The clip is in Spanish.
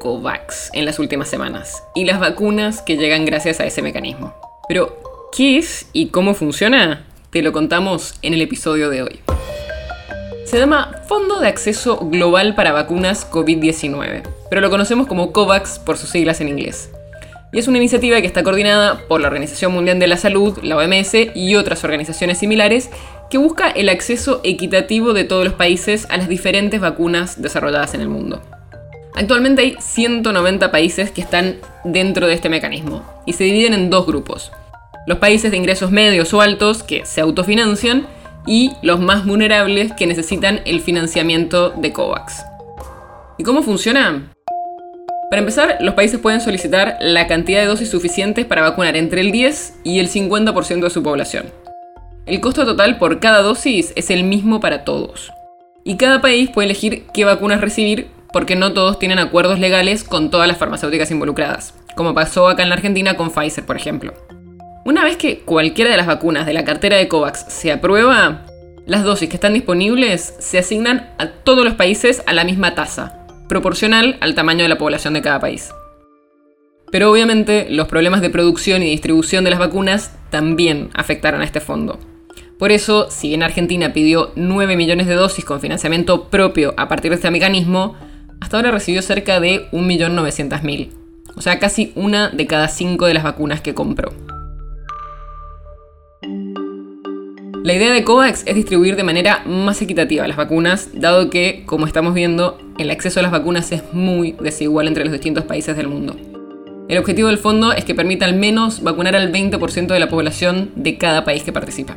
COVAX en las últimas semanas y las vacunas que llegan gracias a ese mecanismo. Pero, ¿qué es y cómo funciona? Te lo contamos en el episodio de hoy. Se llama Fondo de Acceso Global para Vacunas COVID-19, pero lo conocemos como COVAX por sus siglas en inglés. Y es una iniciativa que está coordinada por la Organización Mundial de la Salud, la OMS y otras organizaciones similares que busca el acceso equitativo de todos los países a las diferentes vacunas desarrolladas en el mundo. Actualmente hay 190 países que están dentro de este mecanismo y se dividen en dos grupos. Los países de ingresos medios o altos que se autofinancian y los más vulnerables que necesitan el financiamiento de COVAX. ¿Y cómo funciona? Para empezar, los países pueden solicitar la cantidad de dosis suficientes para vacunar entre el 10 y el 50% de su población. El costo total por cada dosis es el mismo para todos. Y cada país puede elegir qué vacunas recibir porque no todos tienen acuerdos legales con todas las farmacéuticas involucradas, como pasó acá en la Argentina con Pfizer, por ejemplo. Una vez que cualquiera de las vacunas de la cartera de COVAX se aprueba, las dosis que están disponibles se asignan a todos los países a la misma tasa, proporcional al tamaño de la población de cada país. Pero obviamente los problemas de producción y distribución de las vacunas también afectaron a este fondo. Por eso, si bien Argentina pidió 9 millones de dosis con financiamiento propio a partir de este mecanismo, hasta ahora recibió cerca de 1.900.000, o sea, casi una de cada cinco de las vacunas que compró. La idea de COVAX es distribuir de manera más equitativa las vacunas, dado que, como estamos viendo, el acceso a las vacunas es muy desigual entre los distintos países del mundo. El objetivo del fondo es que permita al menos vacunar al 20% de la población de cada país que participa.